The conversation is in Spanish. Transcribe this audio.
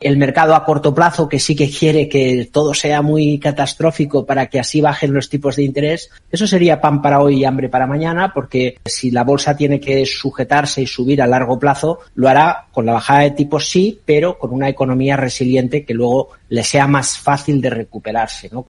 el mercado a corto plazo que sí que quiere que todo sea muy catastrófico para que así bajen los tipos de interés, eso sería pan para hoy y hambre para mañana, porque si la bolsa tiene que sujetarse y subir a largo plazo, lo hará con la bajada de tipos sí, pero con una economía resiliente que luego le sea más fácil de recuperarse, ¿no?